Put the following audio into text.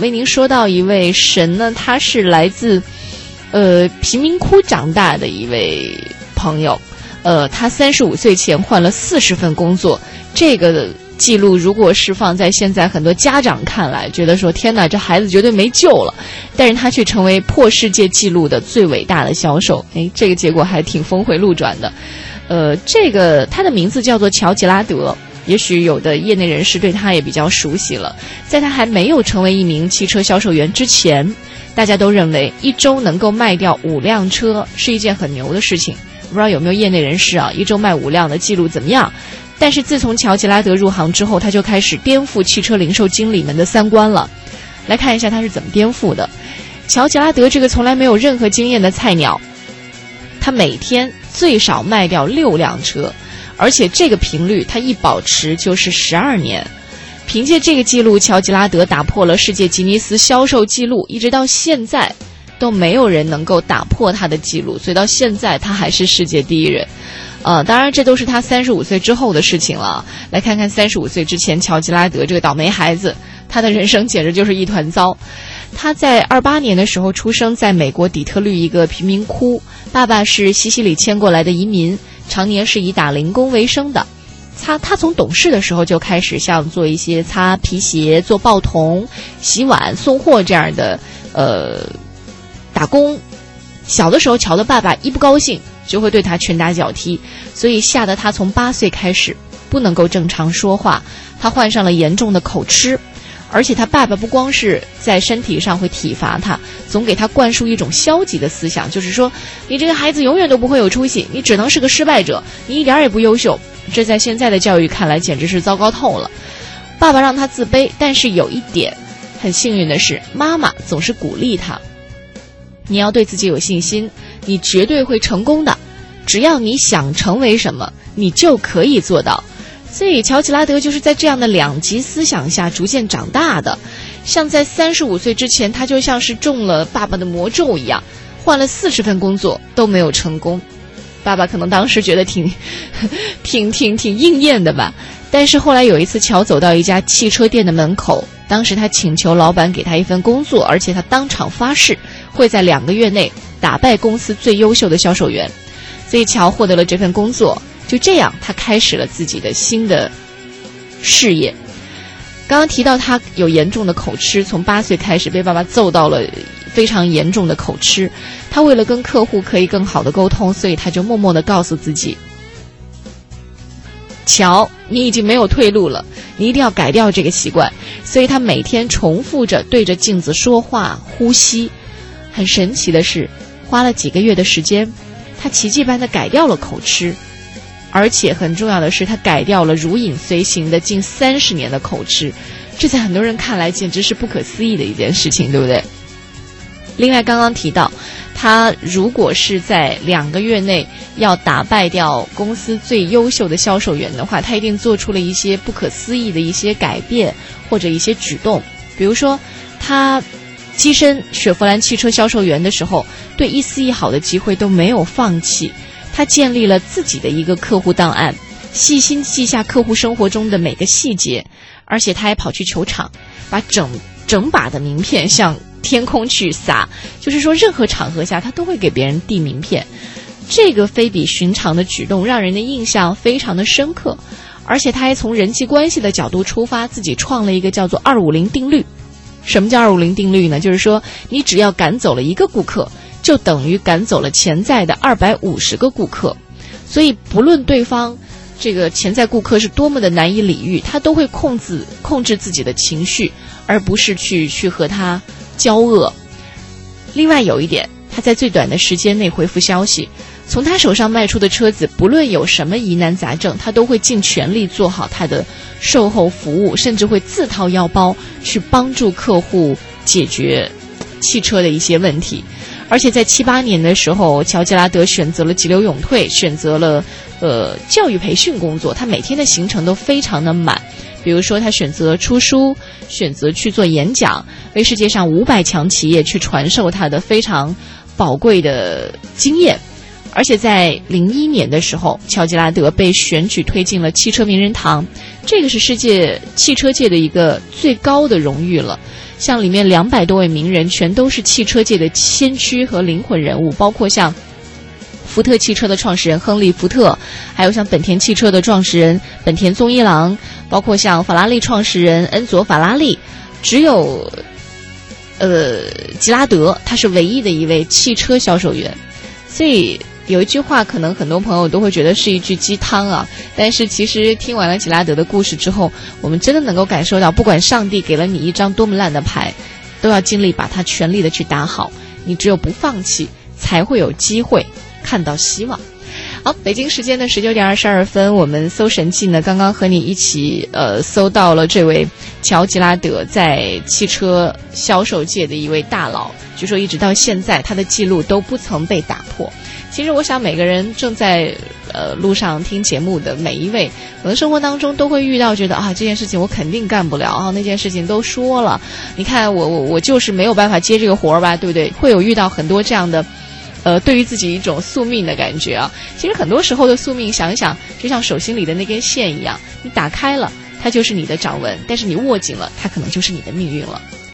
为您说到一位神呢，他是来自呃贫民窟长大的一位朋友，呃，他三十五岁前换了四十份工作，这个记录如果是放在现在很多家长看来，觉得说天哪，这孩子绝对没救了，但是他却成为破世界纪录的最伟大的销售，哎，这个结果还挺峰回路转的，呃，这个他的名字叫做乔吉拉德。也许有的业内人士对他也比较熟悉了。在他还没有成为一名汽车销售员之前，大家都认为一周能够卖掉五辆车是一件很牛的事情。不知道有没有业内人士啊？一周卖五辆的记录怎么样？但是自从乔吉拉德入行之后，他就开始颠覆汽车零售经理们的三观了。来看一下他是怎么颠覆的。乔吉拉德这个从来没有任何经验的菜鸟，他每天最少卖掉六辆车。而且这个频率，它一保持就是十二年。凭借这个记录，乔吉拉德打破了世界吉尼斯销售记录，一直到现在都没有人能够打破他的记录，所以到现在他还是世界第一人。呃，当然这都是他三十五岁之后的事情了。来看看三十五岁之前，乔吉拉德这个倒霉孩子，他的人生简直就是一团糟。他在二八年的时候出生在美国底特律一个贫民窟，爸爸是西西里迁过来的移民。常年是以打零工为生的，他他从懂事的时候就开始像做一些擦皮鞋、做报童、洗碗、送货这样的呃打工。小的时候，乔的爸爸一不高兴就会对他拳打脚踢，所以吓得他从八岁开始不能够正常说话，他患上了严重的口吃。而且他爸爸不光是在身体上会体罚他，总给他灌输一种消极的思想，就是说，你这个孩子永远都不会有出息，你只能是个失败者，你一点也不优秀。这在现在的教育看来简直是糟糕透了。爸爸让他自卑，但是有一点很幸运的是，妈妈总是鼓励他：你要对自己有信心，你绝对会成功的。只要你想成为什么，你就可以做到。所以，乔吉拉德就是在这样的两极思想下逐渐长大的。像在三十五岁之前，他就像是中了爸爸的魔咒一样，换了四十份工作都没有成功。爸爸可能当时觉得挺、挺、挺、挺应验的吧。但是后来有一次，乔走到一家汽车店的门口，当时他请求老板给他一份工作，而且他当场发誓会在两个月内打败公司最优秀的销售员。所以，乔获得了这份工作。就这样，他开始了自己的新的事业。刚刚提到他有严重的口吃，从八岁开始被爸爸揍到了非常严重的口吃。他为了跟客户可以更好的沟通，所以他就默默的告诉自己：“乔，你已经没有退路了，你一定要改掉这个习惯。”所以他每天重复着对着镜子说话、呼吸。很神奇的是，花了几个月的时间，他奇迹般的改掉了口吃。而且很重要的是，他改掉了如影随形的近三十年的口吃，这在很多人看来简直是不可思议的一件事情，对不对？另外，刚刚提到，他如果是在两个月内要打败掉公司最优秀的销售员的话，他一定做出了一些不可思议的一些改变或者一些举动。比如说，他跻身雪佛兰汽车销售员的时候，对一丝一毫的机会都没有放弃。他建立了自己的一个客户档案，细心记下客户生活中的每个细节，而且他还跑去球场，把整整把的名片向天空去撒，就是说任何场合下他都会给别人递名片。这个非比寻常的举动让人的印象非常的深刻，而且他还从人际关系的角度出发，自己创了一个叫做“二五零定律”。什么叫“二五零定律”呢？就是说你只要赶走了一个顾客。就等于赶走了潜在的二百五十个顾客，所以不论对方这个潜在顾客是多么的难以理喻，他都会控制控制自己的情绪，而不是去去和他交恶。另外有一点，他在最短的时间内回复消息，从他手上卖出的车子，不论有什么疑难杂症，他都会尽全力做好他的售后服务，甚至会自掏腰包去帮助客户解决汽车的一些问题。而且在七八年的时候，乔吉拉德选择了急流勇退，选择了呃教育培训工作。他每天的行程都非常的满，比如说他选择出书，选择去做演讲，为世界上五百强企业去传授他的非常宝贵的经验。而且在零一年的时候，乔吉拉德被选举推进了汽车名人堂，这个是世界汽车界的一个最高的荣誉了。像里面两百多位名人，全都是汽车界的先驱和灵魂人物，包括像福特汽车的创始人亨利·福特，还有像本田汽车的创始人本田宗一郎，包括像法拉利创始人恩佐·法拉利，只有呃吉拉德，他是唯一的一位汽车销售员，所以。有一句话，可能很多朋友都会觉得是一句鸡汤啊，但是其实听完了吉拉德的故事之后，我们真的能够感受到，不管上帝给了你一张多么烂的牌，都要尽力把它全力的去打好。你只有不放弃，才会有机会看到希望。好，北京时间的十九点二十二分，我们搜神记呢，刚刚和你一起呃搜到了这位乔吉拉德在汽车销售界的一位大佬，据说一直到现在他的记录都不曾被打破。其实我想，每个人正在呃路上听节目的每一位，可能生活当中都会遇到，觉得啊这件事情我肯定干不了啊，那件事情都说了，你看我我我就是没有办法接这个活儿吧，对不对？会有遇到很多这样的，呃，对于自己一种宿命的感觉啊。其实很多时候的宿命，想一想，就像手心里的那根线一样，你打开了，它就是你的掌纹；但是你握紧了，它可能就是你的命运了。